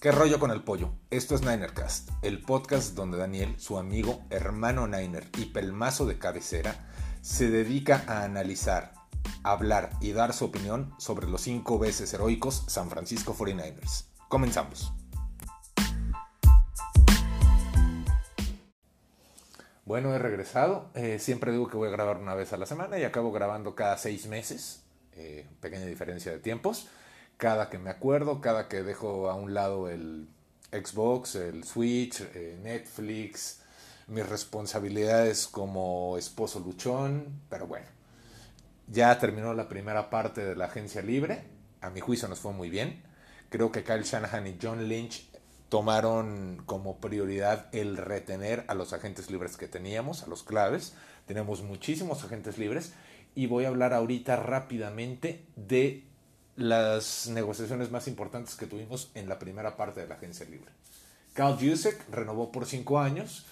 ¿Qué rollo con el pollo? Esto es Ninercast, el podcast donde Daniel, su amigo, hermano Niner y pelmazo de cabecera, se dedica a analizar, hablar y dar su opinión sobre los cinco veces heroicos San Francisco 49ers. Comenzamos. Bueno, he regresado. Eh, siempre digo que voy a grabar una vez a la semana y acabo grabando cada seis meses. Eh, pequeña diferencia de tiempos cada que me acuerdo, cada que dejo a un lado el Xbox, el Switch, eh, Netflix, mis responsabilidades como esposo luchón, pero bueno, ya terminó la primera parte de la agencia libre, a mi juicio nos fue muy bien, creo que Kyle Shanahan y John Lynch tomaron como prioridad el retener a los agentes libres que teníamos, a los claves, tenemos muchísimos agentes libres y voy a hablar ahorita rápidamente de las negociaciones más importantes que tuvimos en la primera parte de la agencia libre. Carl Jusek renovó por cinco años.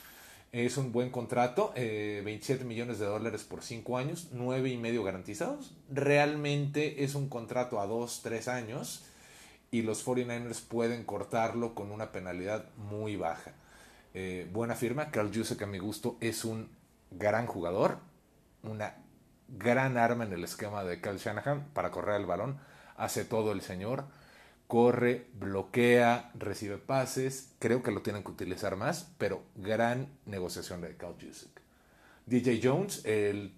Es un buen contrato, 27 eh, millones de dólares por cinco años, nueve y medio garantizados. Realmente es un contrato a dos, tres años y los 49ers pueden cortarlo con una penalidad muy baja. Eh, buena firma, Carl Jusek a mi gusto es un gran jugador, una gran arma en el esquema de Carl Shanahan para correr el balón hace todo el señor, corre, bloquea, recibe pases, creo que lo tienen que utilizar más, pero gran negociación de Cal Jusic. DJ Jones, el,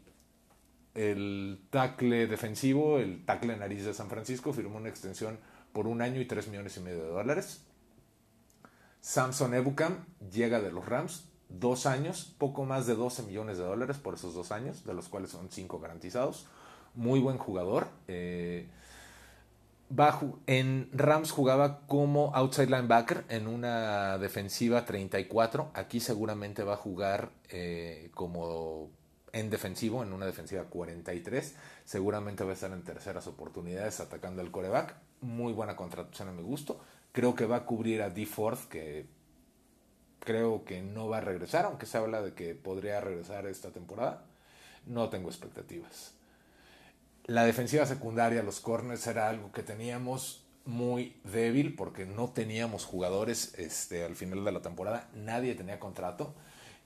el tackle defensivo, el tackle nariz de San Francisco, firmó una extensión por un año y tres millones y medio de dólares. Samson Ebukam llega de los Rams, dos años, poco más de 12 millones de dólares por esos dos años, de los cuales son cinco garantizados. Muy buen jugador. Eh, en Rams jugaba como outside linebacker en una defensiva 34. Aquí seguramente va a jugar eh, como en defensivo, en una defensiva 43. Seguramente va a estar en terceras oportunidades atacando al coreback. Muy buena contratación a mi gusto. Creo que va a cubrir a D. Ford, que creo que no va a regresar, aunque se habla de que podría regresar esta temporada. No tengo expectativas. La defensiva secundaria, los corners, era algo que teníamos muy débil porque no teníamos jugadores este, al final de la temporada, nadie tenía contrato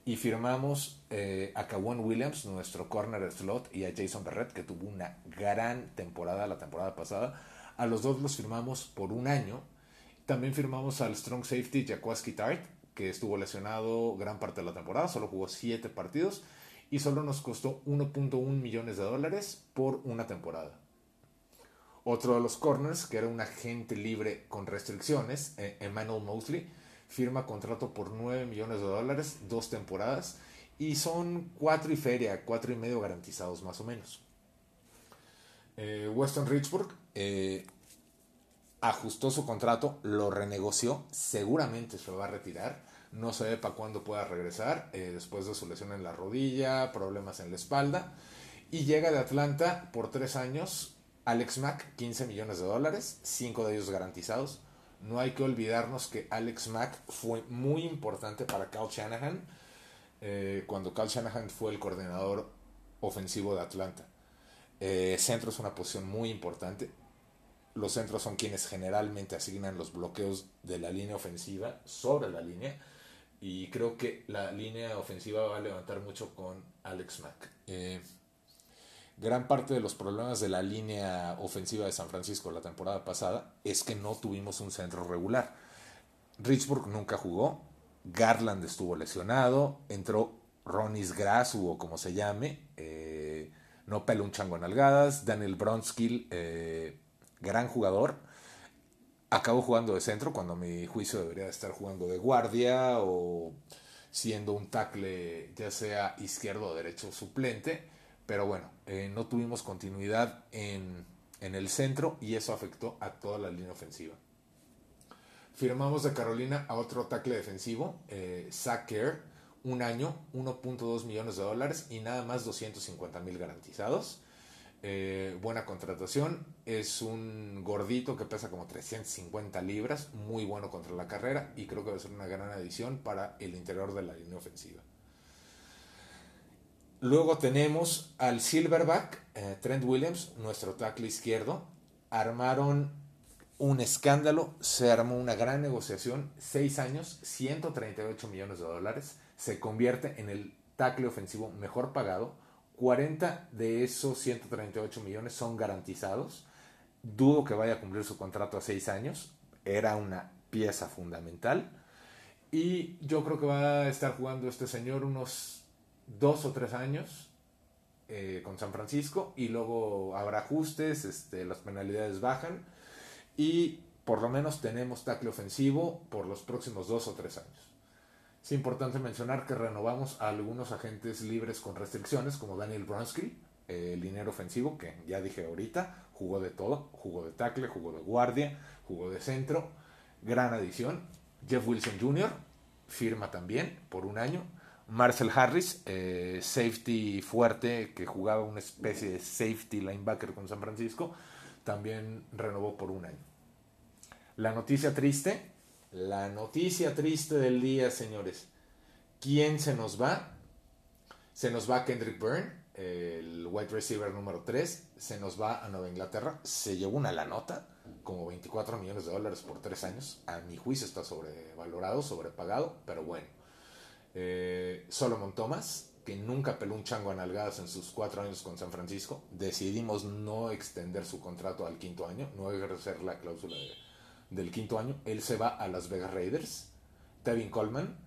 y firmamos eh, a Kawan Williams, nuestro corner slot, y a Jason Berrett, que tuvo una gran temporada la temporada pasada. A los dos los firmamos por un año. También firmamos al strong safety Jacoski Tart, que estuvo lesionado gran parte de la temporada, solo jugó siete partidos y solo nos costó 1.1 millones de dólares por una temporada. Otro de los corners, que era un agente libre con restricciones, eh, Emmanuel Mosley, firma contrato por 9 millones de dólares, dos temporadas, y son cuatro y feria, cuatro y medio garantizados más o menos. Eh, Weston Richburg eh, ajustó su contrato, lo renegoció, seguramente se va a retirar no sé para cuándo pueda regresar, eh, después de su lesión en la rodilla, problemas en la espalda. Y llega de Atlanta por tres años, Alex Mack, 15 millones de dólares, cinco de ellos garantizados. No hay que olvidarnos que Alex Mack fue muy importante para Cal Shanahan eh, cuando Cal Shanahan fue el coordinador ofensivo de Atlanta. Eh, centro es una posición muy importante. Los centros son quienes generalmente asignan los bloqueos de la línea ofensiva sobre la línea y creo que la línea ofensiva va a levantar mucho con Alex Mack. Eh, gran parte de los problemas de la línea ofensiva de San Francisco la temporada pasada es que no tuvimos un centro regular. Richburg nunca jugó, Garland estuvo lesionado, entró Ronis Grass o como se llame, eh, no pela un chango en algadas, Daniel Bronskill, eh, gran jugador, acabo jugando de centro cuando mi juicio debería estar jugando de guardia o siendo un tackle ya sea izquierdo o derecho suplente. Pero bueno, eh, no tuvimos continuidad en, el centro y eso afectó a toda la línea ofensiva. Firmamos de Carolina a otro tackle defensivo, eh, Zach un año, 1.2 millones de dólares y nada más 250 mil garantizados. Eh, buena contratación. Es un gordito que pesa como 350 libras, muy bueno contra la carrera y creo que va a ser una gran adición para el interior de la línea ofensiva. Luego tenemos al Silverback, eh, Trent Williams, nuestro tackle izquierdo. Armaron un escándalo, se armó una gran negociación, seis años, 138 millones de dólares, se convierte en el tackle ofensivo mejor pagado, 40 de esos 138 millones son garantizados, dudo que vaya a cumplir su contrato a seis años, era una pieza fundamental, y yo creo que va a estar jugando este señor unos dos o tres años eh, con San Francisco y luego habrá ajustes, este, las penalidades bajan y por lo menos tenemos tackle ofensivo por los próximos dos o tres años. Es importante mencionar que renovamos a algunos agentes libres con restricciones, como Daniel Bronsky, el liniero ofensivo, que ya dije ahorita, jugó de todo, jugó de tackle, jugó de guardia, jugó de centro, gran adición. Jeff Wilson Jr. firma también por un año. Marcel Harris, eh, safety fuerte, que jugaba una especie de safety linebacker con San Francisco, también renovó por un año. La noticia triste, la noticia triste del día, señores. ¿Quién se nos va? Se nos va Kendrick Byrne, el wide receiver número 3, se nos va a Nueva Inglaterra, se llevó una la nota, como 24 millones de dólares por tres años. A mi juicio está sobrevalorado, sobrepagado, pero bueno. Eh, Solomon Thomas, que nunca peló un chango a nalgadas en sus cuatro años con San Francisco, decidimos no extender su contrato al quinto año, no ejercer la cláusula del quinto año. Él se va a Las Vegas Raiders. Tevin Coleman,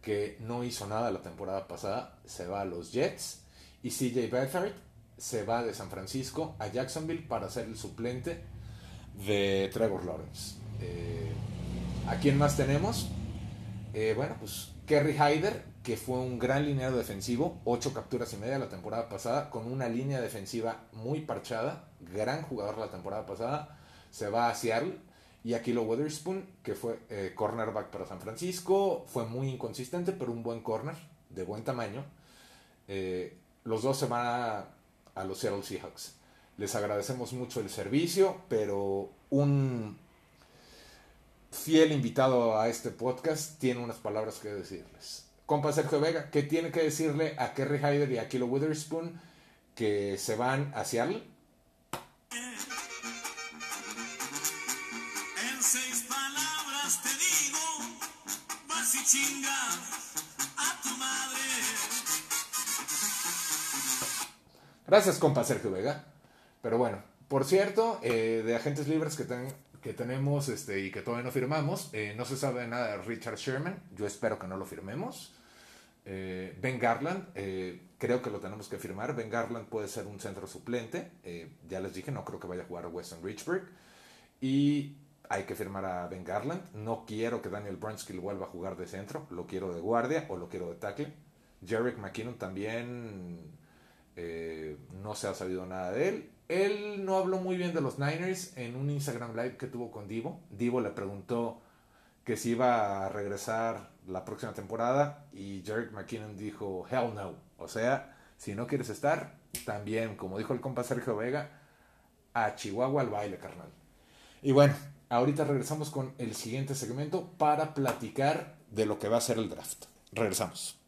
que no hizo nada la temporada pasada, se va a los Jets. Y CJ Beathard se va de San Francisco a Jacksonville para ser el suplente de Trevor Lawrence. Eh, ¿A quién más tenemos? Eh, bueno, pues Kerry Hyder, que fue un gran lineado defensivo, ocho capturas y media la temporada pasada, con una línea defensiva muy parchada, gran jugador la temporada pasada, se va a Seattle. Y Aquilo Witherspoon, que fue eh, cornerback para San Francisco, fue muy inconsistente, pero un buen corner, de buen tamaño. los dos se van a, a los Seattle Seahawks. Les agradecemos mucho el servicio, pero un fiel invitado a este podcast tiene unas palabras que decirles. Compa Sergio Vega, ¿qué tiene que decirle a Kerry Hyder y a Kilo Witherspoon que se van hacia él? Seis palabras te digo, vas y chingas a tu madre. Gracias, compa Sergio Vega. Pero bueno, por cierto, eh, de agentes libres que, tenemos este, y que todavía no firmamos, eh, no se sabe nada de Richard Sherman. Yo espero que no lo firmemos. Eh, ben Garland, creo que lo tenemos que firmar. Ben Garland puede ser un centro suplente. ya les dije, no creo que vaya a jugar a Weston Richburg. Y hay que firmar a Ben Garland. No quiero que Daniel Brunskill vuelva a jugar de centro. Lo quiero de guardia o lo quiero de tackle. Jarek McKinnon también no se ha sabido nada de él. Él no habló muy bien de los Niners en un Instagram Live que tuvo con Divo. Divo le preguntó que si iba a regresar la próxima temporada y Jarek McKinnon dijo, hell no. O sea, si no quieres estar, también, como dijo el compa Sergio Vega, a Chihuahua al baile, carnal. Y bueno, ahorita regresamos con el siguiente segmento para platicar de lo que va a ser el draft. Regresamos.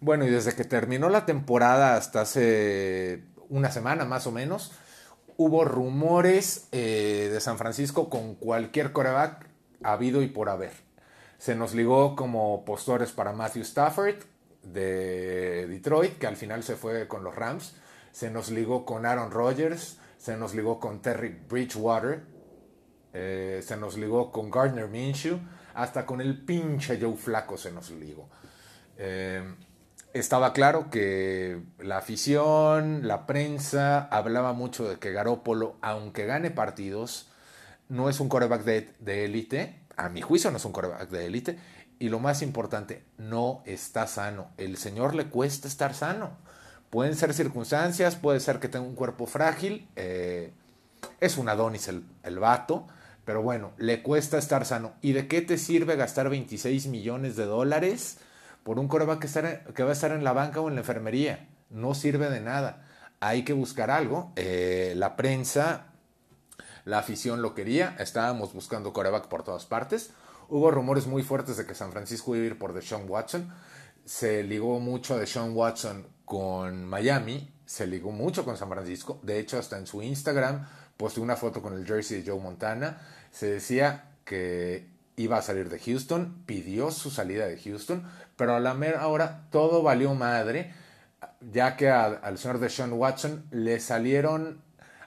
Bueno, y desde que terminó la temporada hasta hace una semana más o menos, hubo rumores eh, de San Francisco con cualquier coreback habido y por haber. Se nos ligó como postores para Matthew Stafford de Detroit, que al final se fue con los Rams. Se nos ligó con Aaron Rodgers, se nos ligó con Terry Bridgewater, eh, se nos ligó con Gardner Minshew, hasta con el pinche Joe Flaco se nos ligó. Eh, estaba claro que la afición, la prensa hablaba mucho de que Garópolo, aunque gane partidos, no es un coreback de élite. A mi juicio no es un coreback de élite. Y lo más importante, no está sano. El señor le cuesta estar sano. Pueden ser circunstancias, puede ser que tenga un cuerpo frágil. Eh, es un Adonis el, el vato. Pero bueno, le cuesta estar sano. ¿Y de qué te sirve gastar 26 millones de dólares? por un coreback que, que va a estar en la banca o en la enfermería. No sirve de nada. Hay que buscar algo. Eh, la prensa, la afición lo quería. Estábamos buscando coreback por todas partes. Hubo rumores muy fuertes de que San Francisco iba a ir por Deshaun Watson. Se ligó mucho a Deshaun Watson con Miami. se ligó mucho con San Francisco. De hecho, hasta en su Instagram posteó una foto con el jersey de Joe Montana. Se decía que iba a salir de Houston, pidió su salida de Houston, pero a la mera hora todo valió madre, ya que al señor de Sean Watson le salieron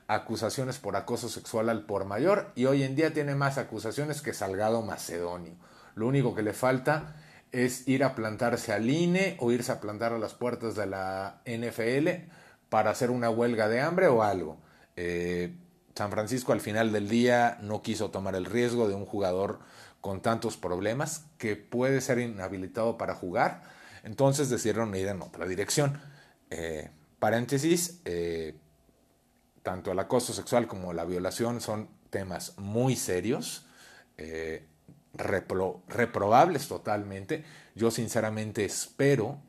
acusaciones por acoso sexual al por mayor y hoy en día tiene más acusaciones que Salgado Macedonio. Lo único que le falta es ir a plantarse al INE o irse a plantar a las puertas de la NFL para hacer una huelga de hambre o algo. Eh, San Francisco al final del día no quiso tomar el riesgo de un jugador con tantos problemas que puede ser inhabilitado para jugar, entonces decidieron ir en otra dirección. Eh, paréntesis, eh, tanto el acoso sexual como la violación son temas muy serios, repro- reprobables totalmente. Yo sinceramente espero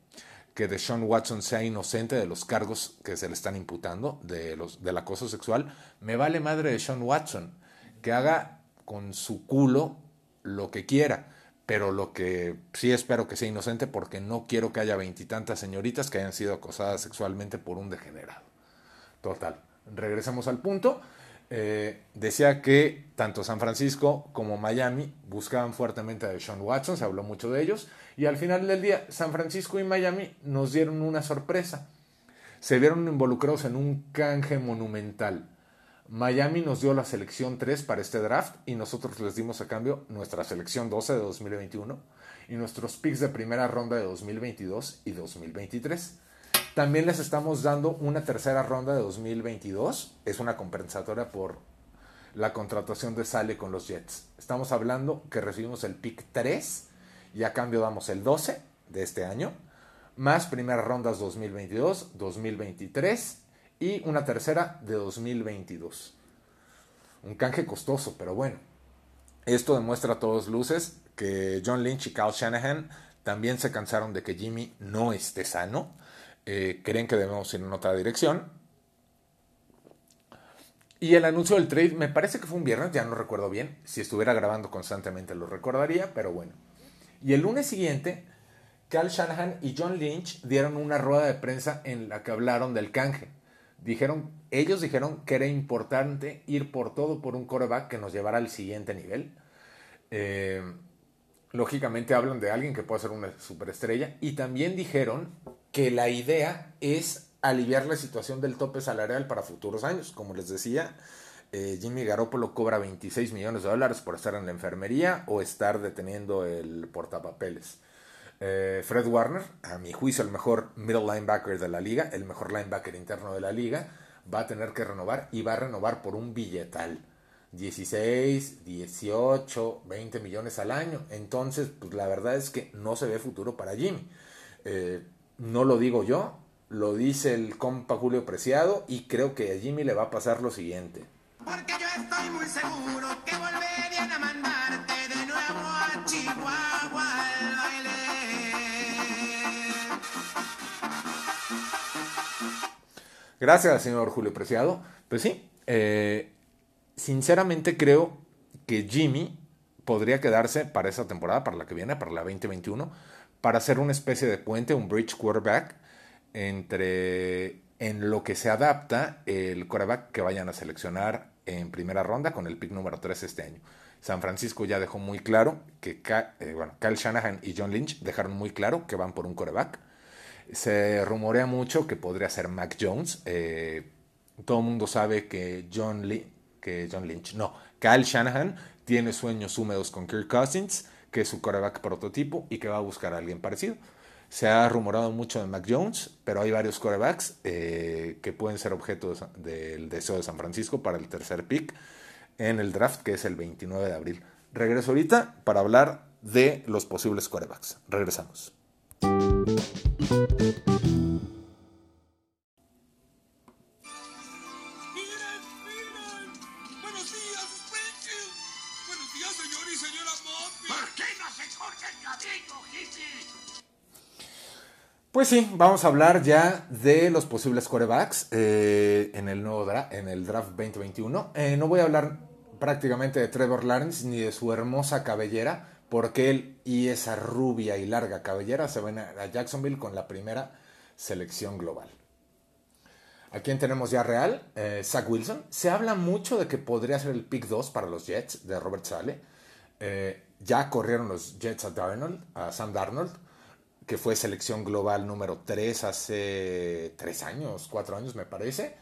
que Deshaun Watson sea inocente de los cargos que se le están imputando de los, del acoso sexual. Me vale madre Deshaun Watson que haga con su culo lo que quiera, pero lo que sí espero que sea inocente porque no quiero que haya veintitantas señoritas que hayan sido acosadas sexualmente por un degenerado. Total. Regresemos al punto. Eh, decía que tanto San Francisco como Miami buscaban fuertemente a Deshaun Watson, se habló mucho de ellos, y al final del día San Francisco y Miami nos dieron una sorpresa. Se vieron involucrados en un canje monumental. Miami nos dio la selección 3 para este draft y nosotros les dimos a cambio nuestra selección 12 de 2021 y nuestros picks de primera ronda de 2022 y 2023. También les estamos dando una tercera ronda de 2022. Es una compensatoria por la contratación de Sale con los Jets. Estamos hablando que recibimos el pick 3 y a cambio damos el 12 de este año, más primeras rondas 2022, 2023 y una tercera de 2022. Un canje costoso, pero bueno. Esto demuestra a todos luces que John Lynch y Kyle Shanahan también se cansaron de que Jimmy no esté sano. Eh, creen que debemos ir en otra dirección. Y el anuncio del trade me parece que fue un viernes, ya no recuerdo bien. Si estuviera grabando constantemente lo recordaría, pero bueno. Y el lunes siguiente, Cal Shanahan y John Lynch dieron una rueda de prensa en la que hablaron del canje. Dijeron, ellos dijeron que era importante ir por todo por un coreback que nos llevara al siguiente nivel. Eh, lógicamente hablan de alguien que puede ser una superestrella. Y también dijeron que la idea es aliviar la situación del tope salarial para futuros años. Como les decía, eh, Jimmy Garoppolo cobra 26 millones de dólares por estar en la enfermería o estar deteniendo el portapapeles. Eh, Fred Warner, a mi juicio el mejor middle linebacker de la liga, el mejor linebacker interno de la liga, va a tener que renovar y va a renovar por un billetal. 16, 18, 20 millones al año. Entonces, pues la verdad es que no se ve futuro para Jimmy. Eh, no lo digo yo, lo dice el compa Julio Preciado y creo que a Jimmy le va a pasar lo siguiente. Porque yo estoy muy seguro que volverían a mandarte de nuevo a Chihuahua al baile. Gracias, señor Julio Preciado. Pues sí, eh, sinceramente creo que Jimmy podría quedarse para esa temporada, para la que viene, para la 2021, para hacer una especie de puente, un bridge quarterback entre en lo que se adapta el quarterback que vayan a seleccionar en primera ronda con el pick número 3 este año. San Francisco ya dejó muy claro que eh, Kyle Shanahan y John Lynch dejaron muy claro que van por un quarterback. Se rumorea mucho que podría ser Mac Jones. Eh, todo el mundo sabe que John, que John Lynch, no, Kyle Shanahan tiene sueños húmedos con Kirk Cousins, que es su quarterback prototipo y que va a buscar a alguien parecido. Se ha rumorado mucho de Mac Jones, pero hay varios quarterbacks eh, que pueden ser objeto del deseo de San Francisco para el tercer pick en el draft, que es el 29 de abril. Regreso ahorita para hablar de los posibles quarterbacks. Regresamos. Pues sí, vamos a hablar ya de los posibles quarterbacks eh, en, el nuevo dra- en el draft 2021. Eh, no voy a hablar prácticamente de Trevor Lawrence ni de su hermosa cabellera, porque él y esa rubia y larga cabellera se van a Jacksonville con la primera selección global. ¿A quién tenemos ya real? Eh, Zach Wilson. Se habla mucho de que podría ser el pick 2 para los Jets de Robert Sale. Ya corrieron los Jets a Darnold, a Sam Darnold, que fue selección global número 3 hace 3 años, 4 años me parece.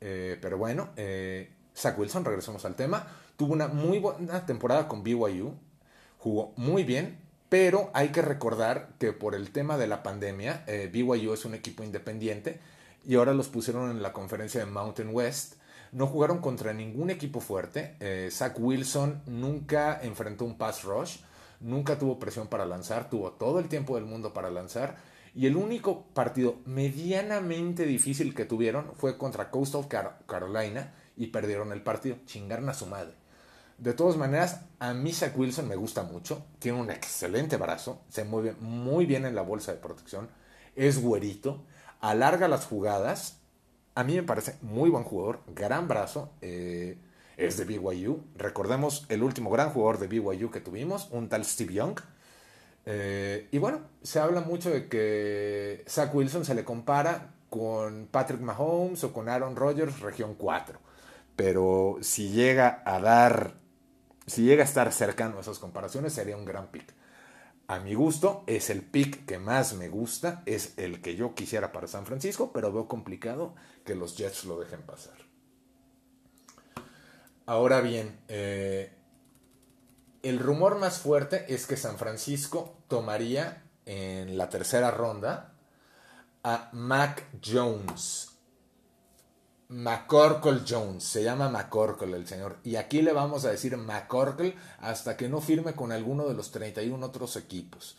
Eh, pero bueno, Zach Wilson, regresemos al tema, tuvo una muy buena temporada con BYU, jugó muy bien, pero hay que recordar que por el tema de la pandemia, BYU es un equipo independiente y ahora los pusieron en la conferencia de Mountain West. No jugaron contra ningún equipo fuerte. Eh, Zach Wilson nunca enfrentó un pass rush, nunca tuvo presión para lanzar, tuvo todo el tiempo del mundo para lanzar. Y el único partido medianamente difícil que tuvieron fue contra Coastal Carolina y perdieron el partido. Chingaron a su madre. De todas maneras, a mí Zach Wilson me gusta mucho. Tiene un excelente brazo. Se mueve muy bien en la bolsa de protección. Es güerito alarga las jugadas. A mí me parece muy buen jugador, gran brazo. Eh, es de BYU. Recordemos el último gran jugador de BYU que tuvimos, un tal Steve Young. Eh, y bueno, se habla mucho de que Zach Wilson se le compara con Patrick Mahomes o con Aaron Rodgers, región 4. Pero si llega a dar, si llega a estar cercano a esas comparaciones, sería un gran pick a mi gusto, es el pick que más me gusta, es el que yo quisiera para San Francisco, pero veo complicado que los Jets lo dejen pasar. Ahora bien, eh, el rumor más fuerte es que San Francisco tomaría en la tercera ronda a Mac Jones, McCorkle Jones, se llama McCorkle el señor. Y aquí le vamos a decir McCorkle hasta que no firme con alguno de los 31 otros equipos.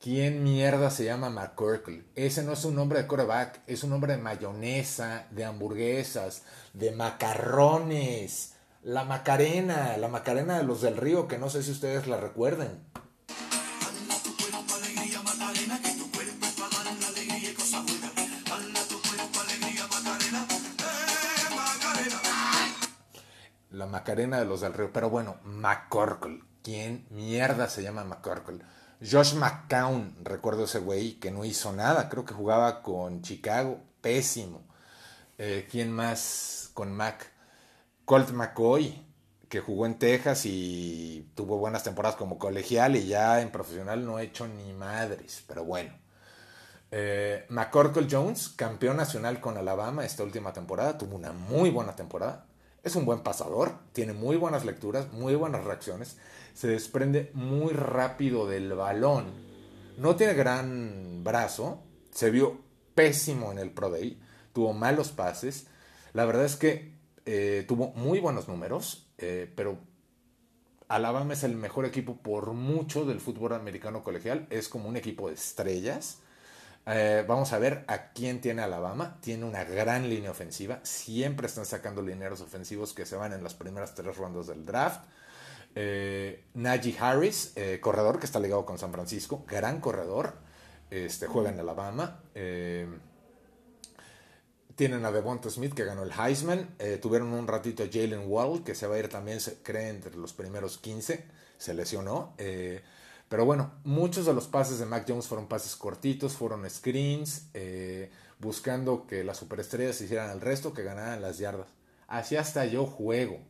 ¿Quién mierda se llama McCorkle? Ese no es un nombre de coreback, es un nombre de mayonesa, de hamburguesas, de macarrones. La Macarena, la Macarena de los del Río, que no sé si ustedes la recuerden. la Macarena de los del Río. Pero bueno, McCorkle. ¿Quién mierda se llama McCorkle? Josh McCown, recuerdo ese güey que no hizo nada. Creo que jugaba con Chicago. Pésimo. Eh, ¿Quién más con Mac? Colt McCoy, que jugó en Texas y tuvo buenas temporadas como colegial y ya en profesional no ha hecho ni madres. Pero bueno. Eh, McCorkle Jones, campeón nacional con Alabama esta última temporada, tuvo una muy buena temporada. Es un buen pasador, tiene muy buenas lecturas, muy buenas reacciones, se desprende muy rápido del balón. No tiene gran brazo, se vio pésimo en el Pro Day, tuvo malos pases. La verdad es que eh, tuvo muy buenos números, eh, pero Alabama es el mejor equipo por mucho del fútbol americano colegial. Es como un equipo de estrellas. Eh, vamos a ver a quién tiene Alabama. Tiene una gran línea ofensiva. Siempre están sacando lineros ofensivos que se van en las primeras tres rondas del draft. Eh, Najee Harris, corredor que está ligado con San Francisco, gran corredor. Este, juega en Alabama. Tienen a Devonta Smith que ganó el Heisman. tuvieron un ratito a Jalen Wall que se va a ir también, se cree, entre los primeros 15. Se lesionó. Pero bueno, muchos de los pases de Mac Jones fueron pases cortitos, fueron screens, eh, buscando que las superestrellas hicieran el resto, que ganaran las yardas. Así hasta yo juego.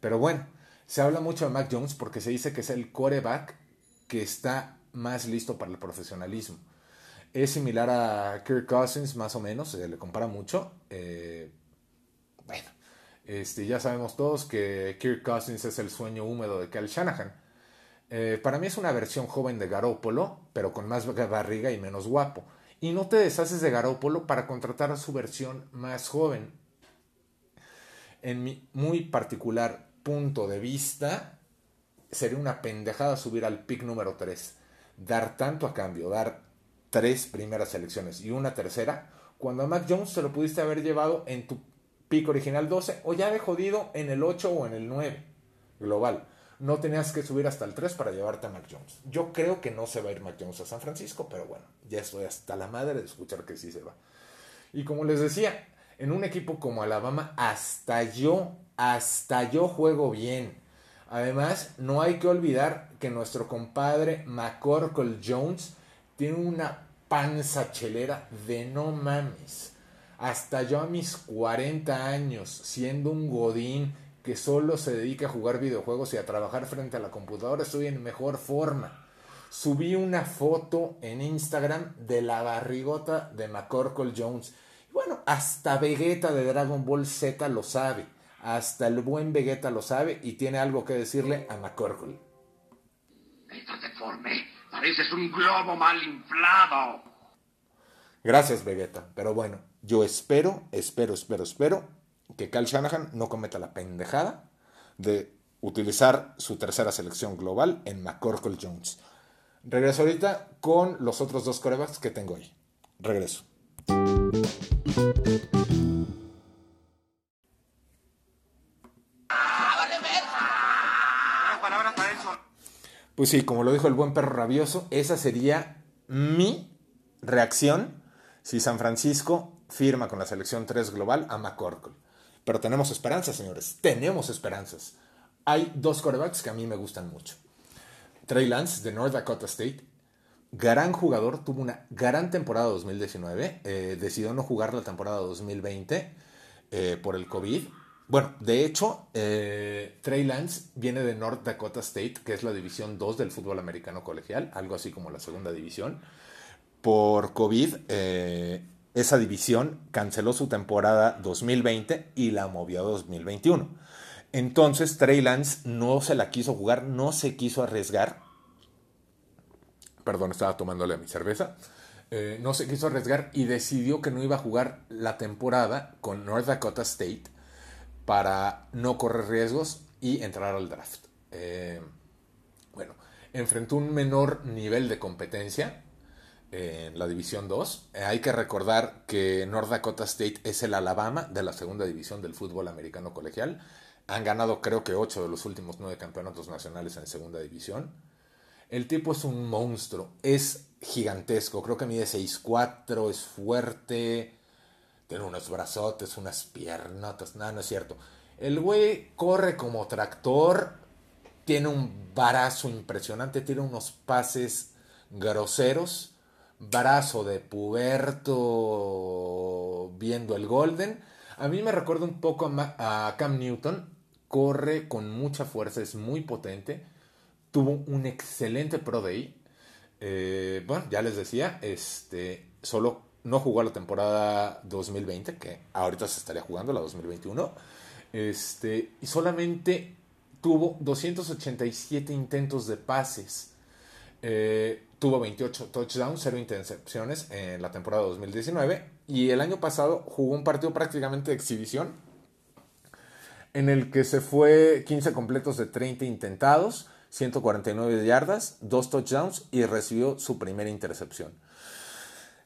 Pero bueno, se habla mucho de Mac Jones porque se dice que es el coreback que está más listo para el profesionalismo. Es similar a Kirk Cousins, más o menos, se le compara mucho. Eh, bueno, este, ya sabemos todos que Kirk Cousins es el sueño húmedo de Cal Shanahan. Eh, para mí es una versión joven de Garópolo, pero con más barriga y menos guapo. Y no te deshaces de Garópolo para contratar a su versión más joven. En mi muy particular punto de vista, sería una pendejada subir al pick número 3. Dar tanto a cambio, dar tres primeras selecciones y una tercera, cuando a Mac Jones se lo pudiste haber llevado en tu pick original 12 o ya de jodido en el 8 o en el 9 global no tenías que subir hasta el 3 para llevarte a Mac Jones. Yo creo que no se va a ir Mac Jones a San Francisco, pero bueno, ya estoy hasta la madre de escuchar que sí se va. Y como les decía, en un equipo como Alabama, hasta yo, hasta yo juego bien. Además, no hay que olvidar que nuestro compadre McCorkle Jones tiene una panza chelera de no mames. hasta yo a mis 40 años, siendo un godín que solo se dedica a jugar videojuegos y a trabajar frente a la computadora, estoy en mejor forma. Subí una foto en Instagram de la barrigota de McCorkle Jones. Bueno, hasta Vegeta de Dragon Ball Z lo sabe. Hasta el buen Vegeta lo sabe y tiene algo que decirle a McCorkle. Deforme. Pareces un globo mal inflado. Gracias, Vegeta. Pero bueno, yo espero, espero, espero, espero que Cal Shanahan no cometa la pendejada de utilizar su tercera selección global en McCorkle Jones. Regreso ahorita con los otros dos corebacks que tengo ahí. Regreso. Pues sí, como lo dijo el buen perro rabioso, esa sería mi reacción si San Francisco firma con la selección 3 global a McCorkle. Pero tenemos esperanzas, señores. Tenemos esperanzas. Hay dos corebacks que a mí me gustan mucho. Trey Lance de North Dakota State, gran jugador, tuvo una gran temporada 2019, eh, decidió no jugar la temporada 2020 eh, por el COVID. Bueno, de hecho, eh, Trey Lance viene de North Dakota State, que es la división 2 del fútbol americano colegial, algo así como la segunda división. Por COVID, esa división canceló su temporada 2020 y la movió a 2021. Entonces Trey Lance no se la quiso jugar, no se quiso arriesgar. Perdón, estaba tomándole a mi cerveza. Eh, no se quiso arriesgar y decidió que no iba a jugar la temporada con North Dakota State para no correr riesgos y entrar al draft. Eh, bueno, enfrentó un menor nivel de competencia en la División 2. Eh, hay que recordar que North Dakota State es el Alabama de la segunda división del fútbol americano colegial. Han ganado creo que 8 de los últimos 9 campeonatos nacionales en segunda división. El tipo es un monstruo, es gigantesco, creo que mide 6'4, es fuerte, tiene unos brazotes, unas piernotas, nada, no es cierto. El güey corre como tractor, tiene un barazo impresionante, tiene unos pases groseros brazo de puberto viendo el Golden. A mí me recuerda un poco a, Cam Newton. Corre con mucha fuerza, es muy potente. Tuvo un excelente Pro Day. Eh, bueno, ya les decía, este, solo no jugó la temporada 2020, que ahorita se estaría jugando la 2021. Este, y solamente tuvo 287 intentos de pases. Eh, tuvo 28 touchdowns, 0 intercepciones en la temporada 2019 y el año pasado jugó un partido prácticamente de exhibición en el que se fue 15 completos de 30 intentados, 149 yardas, 2 touchdowns y recibió su primera intercepción.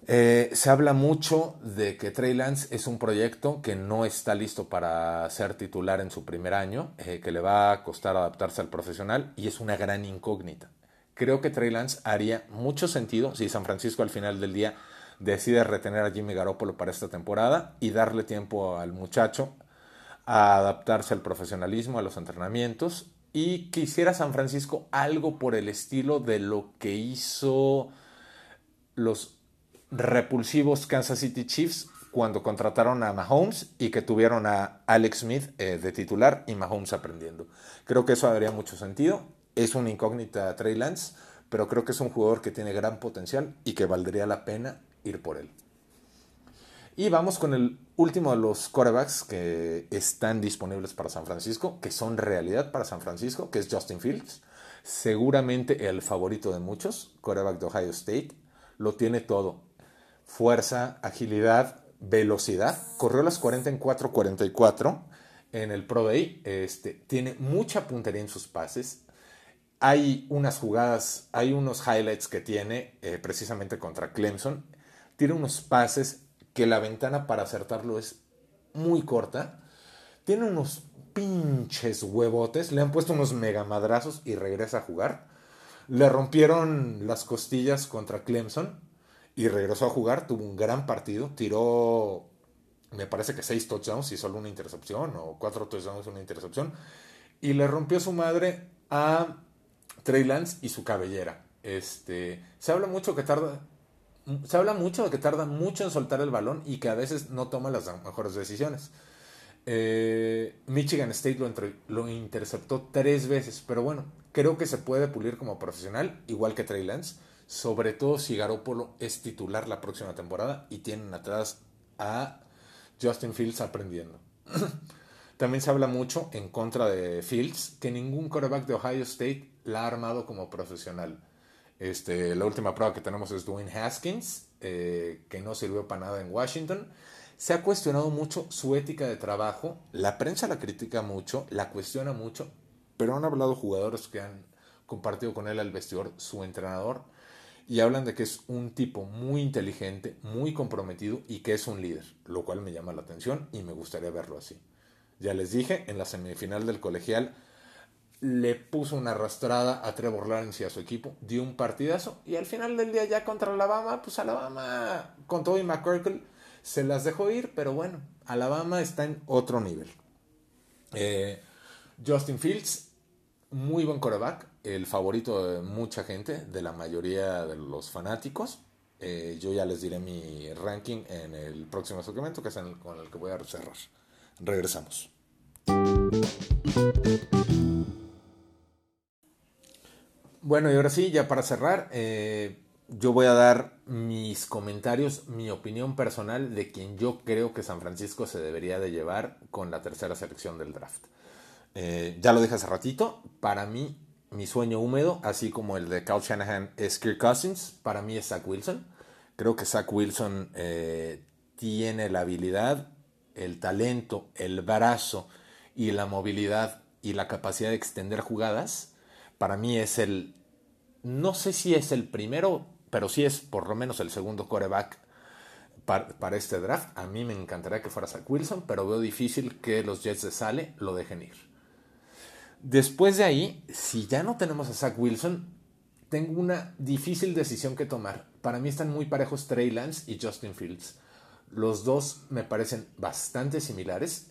Eh, se habla mucho de que Trey Lance es un proyecto que no está listo para ser titular en su primer año, eh, que le va a costar adaptarse al profesional y es una gran incógnita. Creo que Trey Lance haría mucho sentido si San Francisco al final del día decide retener a Jimmy Garoppolo para esta temporada y darle tiempo al muchacho a adaptarse al profesionalismo, a los entrenamientos y que hiciera San Francisco algo por el estilo de lo que hizo los repulsivos Kansas City Chiefs cuando contrataron a Mahomes y que tuvieron a Alex Smith eh, de titular y Mahomes aprendiendo. Creo que eso haría mucho sentido es una incógnita Trey Lance, pero creo que es un jugador que tiene gran potencial y que valdría la pena ir por él. Y vamos con el último de los quarterbacks que están disponibles para San Francisco, que son realidad para San Francisco, que es Justin Fields. Seguramente el favorito de muchos, quarterback de Ohio State. Lo tiene todo. Fuerza, agilidad, velocidad. Corrió las 40 en 4.44 en el Pro Day. Este, tiene mucha puntería en sus pases hay unas jugadas, hay unos highlights que tiene eh, precisamente contra Clemson. Tiene unos pases que la ventana para acertarlo es muy corta. Tiene unos pinches huevotes. Le han puesto unos megamadrazos y regresa a jugar. Le rompieron las costillas contra Clemson y regresó a jugar. Tuvo un gran partido. Tiró, me parece que seis touchdowns y solo una intercepción, o cuatro touchdowns y una intercepción. Y le rompió su madre a Trey Lance y su cabellera. Este, se habla mucho que tarda se habla mucho de que tarda mucho en soltar el balón y que a veces no toma las mejores decisiones. Eh, Michigan State lo, lo, interceptó tres veces, pero bueno, creo que se puede pulir como profesional, igual que Trey Lance, sobre todo si Garoppolo es titular la próxima temporada y tienen atrás a Justin Fields aprendiendo. También se habla mucho en contra de Fields que ningún quarterback de Ohio State la ha armado como profesional. Este, la última prueba que tenemos es Dwayne Haskins, eh, que no sirvió para nada en Washington. Se ha cuestionado mucho su ética de trabajo. La prensa la critica mucho, la cuestiona mucho, pero han hablado jugadores que han compartido con él al vestidor, su entrenador, y hablan de que es un tipo muy inteligente, muy comprometido y que es un líder, lo cual me llama la atención y me gustaría verlo así. Ya les dije, en la semifinal del colegial le puso una arrastrada a Trevor Lawrence y a su equipo, dio un partidazo y al final del día ya contra Alabama, pues Alabama con Toby McCorkle se las dejó ir, pero bueno, Alabama está en otro nivel. Eh, Justin Fields, muy buen coreback, el favorito de mucha gente, de la mayoría de los fanáticos. Eh, yo ya les diré mi ranking en el próximo segmento, que es con el que voy a cerrar. Regresamos. Bueno, y ahora sí, ya para cerrar, eh, yo voy a dar mis comentarios, mi opinión personal de quien yo creo que San Francisco se debería de llevar con la tercera selección del draft. Eh, ya lo dije hace ratito, para mí mi sueño húmedo, así como el de Kyle Shanahan, es Kirk Cousins, para mí es Zach Wilson. Creo que Zach Wilson eh, tiene la habilidad, el talento, el brazo y la movilidad y la capacidad de extender jugadas, para mí es el, no sé si es el primero, pero sí es por lo menos el segundo coreback para, este draft. A mí me encantaría que fuera Zach Wilson, pero veo difícil que los Jets de Sale lo dejen ir. Después de ahí, si ya no tenemos a Zach Wilson, tengo una difícil decisión que tomar. Para mí están muy parejos Trey Lance y Justin Fields. Los dos me parecen bastante similares.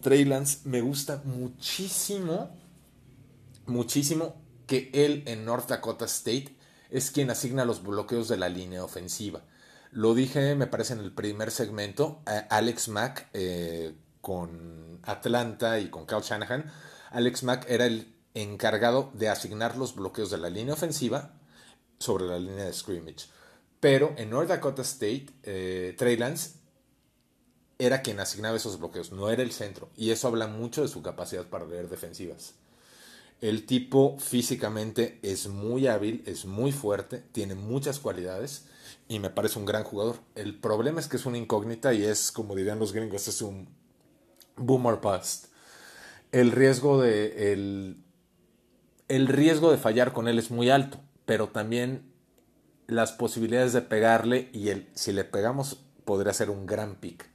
Trey Lance me gusta muchísimo, muchísimo que él en North Dakota State es quien asigna los bloqueos de la línea ofensiva. Lo dije, me parece, en el primer segmento, Alex Mack eh, con Atlanta y con Kyle Shanahan. Alex Mack era el encargado de asignar los bloqueos de la línea ofensiva sobre la línea de scrimmage. Pero en North Dakota State, eh, Trey Lance era quien asignaba esos bloqueos, no era el centro. Y eso habla mucho de su capacidad para leer defensivas. El tipo físicamente es muy hábil, es muy fuerte, tiene muchas cualidades y me parece un gran jugador. El problema es que es una incógnita y es, como dirían los gringos, es un boomer past. El riesgo de, el, el riesgo de fallar con él es muy alto, pero también las posibilidades de pegarle y el, si le pegamos podría ser un gran pick.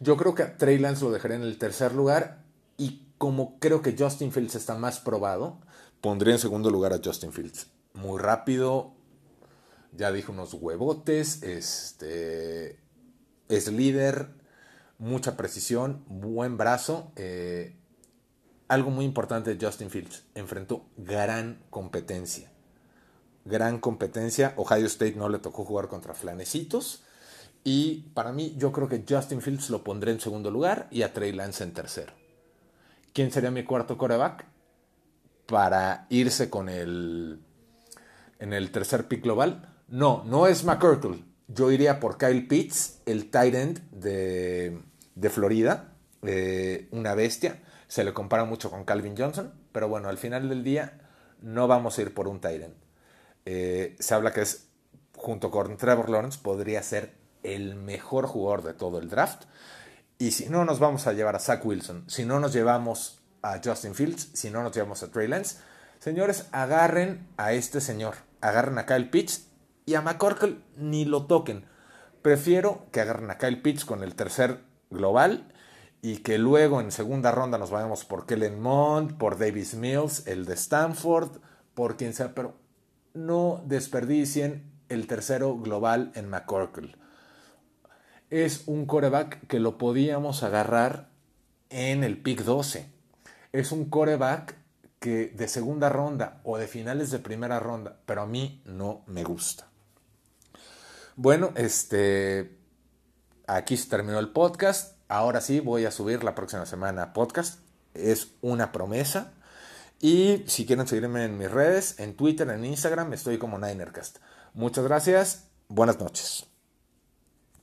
Yo creo que a Trey Lance lo dejaré en el tercer lugar y como creo que Justin Fields está más probado, pondría en segundo lugar a Justin Fields. Muy rápido, ya dijo unos huevotes, este, es líder, mucha precisión, buen brazo. Eh, algo muy importante de Justin Fields, enfrentó gran competencia. Gran competencia. Ohio State no le tocó jugar contra flanecitos. Y para mí, yo creo que Justin Fields lo pondré en segundo lugar y a Trey Lance en tercero. ¿Quién sería mi cuarto coreback? Para irse con el. en el tercer pick global. No, no es McCurkle. Yo iría por Kyle Pitts, el tight end de, Florida. Eh, una bestia. Se le compara mucho con Calvin Johnson. Pero bueno, al final del día no vamos a ir por un tight end. Eh, se habla que es, junto con Trevor Lawrence, podría ser el mejor jugador de todo el draft. Y si no nos vamos a llevar a Zach Wilson, si no nos llevamos a Justin Fields, si no nos llevamos a Trey Lance, señores, agarren a este señor, agarren a Kyle Pitts y a McCorkle ni lo toquen. Prefiero que agarren a Kyle Pitts con el tercer global y que luego en segunda ronda nos vayamos por Kellen Mond, por Davis Mills, el de Stanford, por quien sea, pero no desperdicien el tercero global en McCorkle es un coreback que lo podíamos agarrar en el pick 12. Es un coreback que de segunda ronda o de finales de primera ronda, pero a mí no me gusta. Bueno, este, aquí se terminó el podcast. Ahora sí voy a subir la próxima semana podcast. Es una promesa. Y si quieren seguirme en mis redes, en Twitter, en Instagram, estoy como Ninercast. Muchas gracias. Buenas noches.